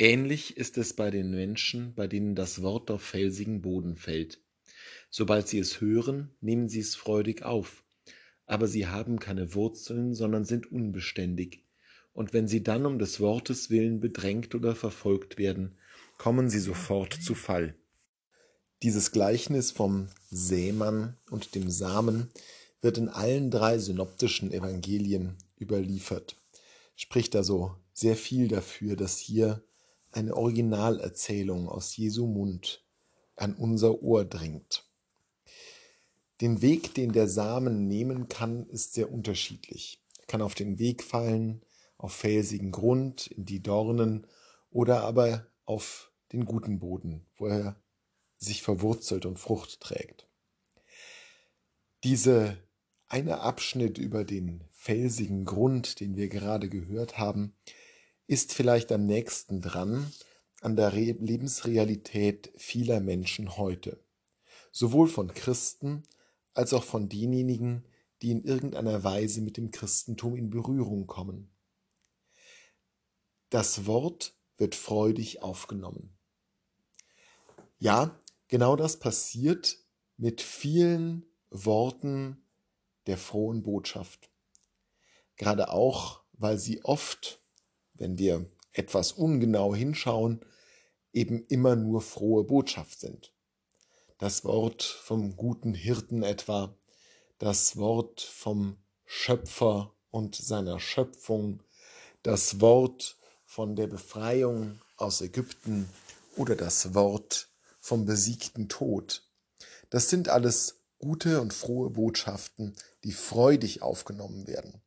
Ähnlich ist es bei den Menschen, bei denen das Wort auf felsigen Boden fällt. Sobald sie es hören, nehmen sie es freudig auf, aber sie haben keine Wurzeln, sondern sind unbeständig. Und wenn sie dann um des Wortes willen bedrängt oder verfolgt werden, kommen sie sofort zu Fall. Dieses Gleichnis vom Sämann und dem Samen wird in allen drei synoptischen Evangelien überliefert. Spricht also sehr viel dafür, dass hier eine Originalerzählung aus Jesu Mund an unser Ohr dringt. Den Weg, den der Samen nehmen kann, ist sehr unterschiedlich. Er kann auf den Weg fallen, auf felsigen Grund, in die Dornen oder aber auf den guten Boden, wo er sich verwurzelt und Frucht trägt. Diese eine Abschnitt über den felsigen Grund, den wir gerade gehört haben, ist vielleicht am nächsten dran an der Re Lebensrealität vieler Menschen heute, sowohl von Christen als auch von denjenigen, die in irgendeiner Weise mit dem Christentum in Berührung kommen. Das Wort wird freudig aufgenommen. Ja, genau das passiert mit vielen Worten der frohen Botschaft. Gerade auch, weil sie oft wenn wir etwas ungenau hinschauen, eben immer nur frohe Botschaft sind. Das Wort vom guten Hirten etwa, das Wort vom Schöpfer und seiner Schöpfung, das Wort von der Befreiung aus Ägypten oder das Wort vom besiegten Tod. Das sind alles gute und frohe Botschaften, die freudig aufgenommen werden.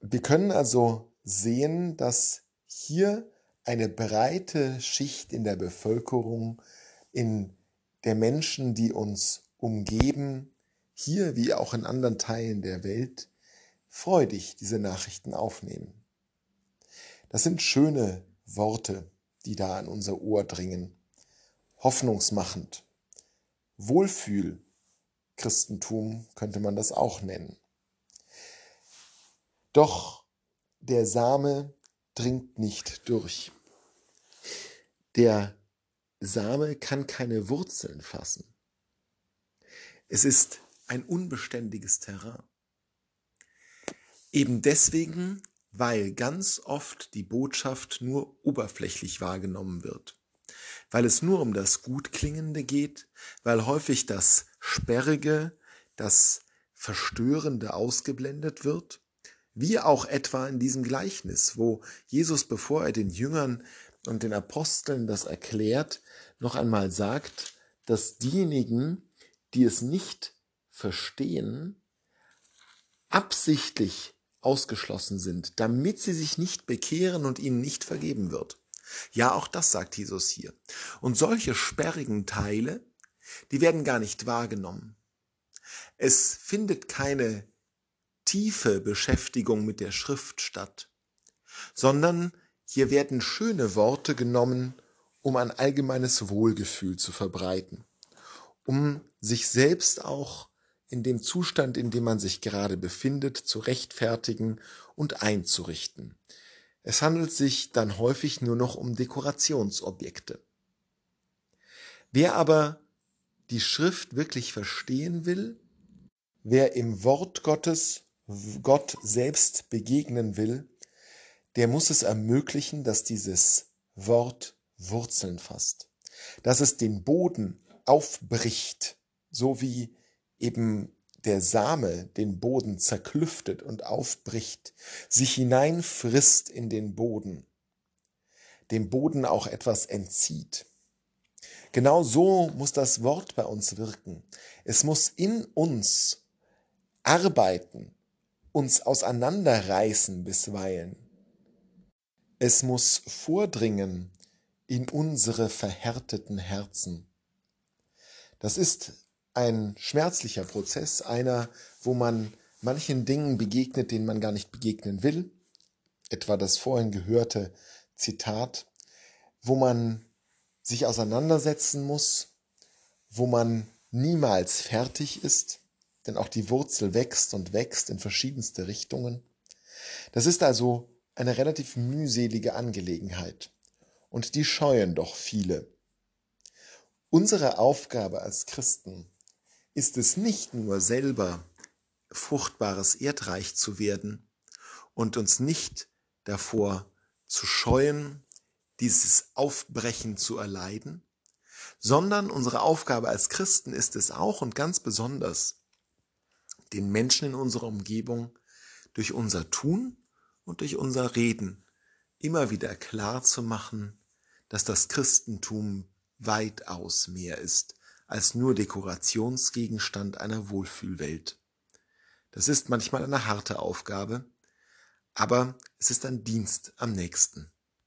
Wir können also sehen, dass hier eine breite Schicht in der Bevölkerung, in der Menschen, die uns umgeben, hier wie auch in anderen Teilen der Welt, freudig diese Nachrichten aufnehmen. Das sind schöne Worte, die da an unser Ohr dringen, hoffnungsmachend. Wohlfühl Christentum könnte man das auch nennen. Doch der Same dringt nicht durch. Der Same kann keine Wurzeln fassen. Es ist ein unbeständiges Terrain. Eben deswegen, weil ganz oft die Botschaft nur oberflächlich wahrgenommen wird, weil es nur um das Gutklingende geht, weil häufig das Sperrige, das Verstörende ausgeblendet wird wie auch etwa in diesem Gleichnis, wo Jesus, bevor er den Jüngern und den Aposteln das erklärt, noch einmal sagt, dass diejenigen, die es nicht verstehen, absichtlich ausgeschlossen sind, damit sie sich nicht bekehren und ihnen nicht vergeben wird. Ja, auch das sagt Jesus hier. Und solche sperrigen Teile, die werden gar nicht wahrgenommen. Es findet keine tiefe Beschäftigung mit der Schrift statt, sondern hier werden schöne Worte genommen, um ein allgemeines Wohlgefühl zu verbreiten, um sich selbst auch in dem Zustand, in dem man sich gerade befindet, zu rechtfertigen und einzurichten. Es handelt sich dann häufig nur noch um Dekorationsobjekte. Wer aber die Schrift wirklich verstehen will, wer im Wort Gottes Gott selbst begegnen will, der muss es ermöglichen, dass dieses Wort Wurzeln fasst, dass es den Boden aufbricht, so wie eben der Same den Boden zerklüftet und aufbricht, sich hineinfrisst in den Boden, dem Boden auch etwas entzieht. Genau so muss das Wort bei uns wirken. Es muss in uns arbeiten, uns auseinanderreißen bisweilen. Es muss vordringen in unsere verhärteten Herzen. Das ist ein schmerzlicher Prozess, einer, wo man manchen Dingen begegnet, denen man gar nicht begegnen will, etwa das vorhin gehörte Zitat, wo man sich auseinandersetzen muss, wo man niemals fertig ist, denn auch die Wurzel wächst und wächst in verschiedenste Richtungen. Das ist also eine relativ mühselige Angelegenheit. Und die scheuen doch viele. Unsere Aufgabe als Christen ist es nicht nur selber fruchtbares Erdreich zu werden und uns nicht davor zu scheuen, dieses Aufbrechen zu erleiden, sondern unsere Aufgabe als Christen ist es auch und ganz besonders, den Menschen in unserer Umgebung durch unser Tun und durch unser Reden immer wieder klar zu machen, dass das Christentum weitaus mehr ist als nur Dekorationsgegenstand einer Wohlfühlwelt. Das ist manchmal eine harte Aufgabe, aber es ist ein Dienst am nächsten.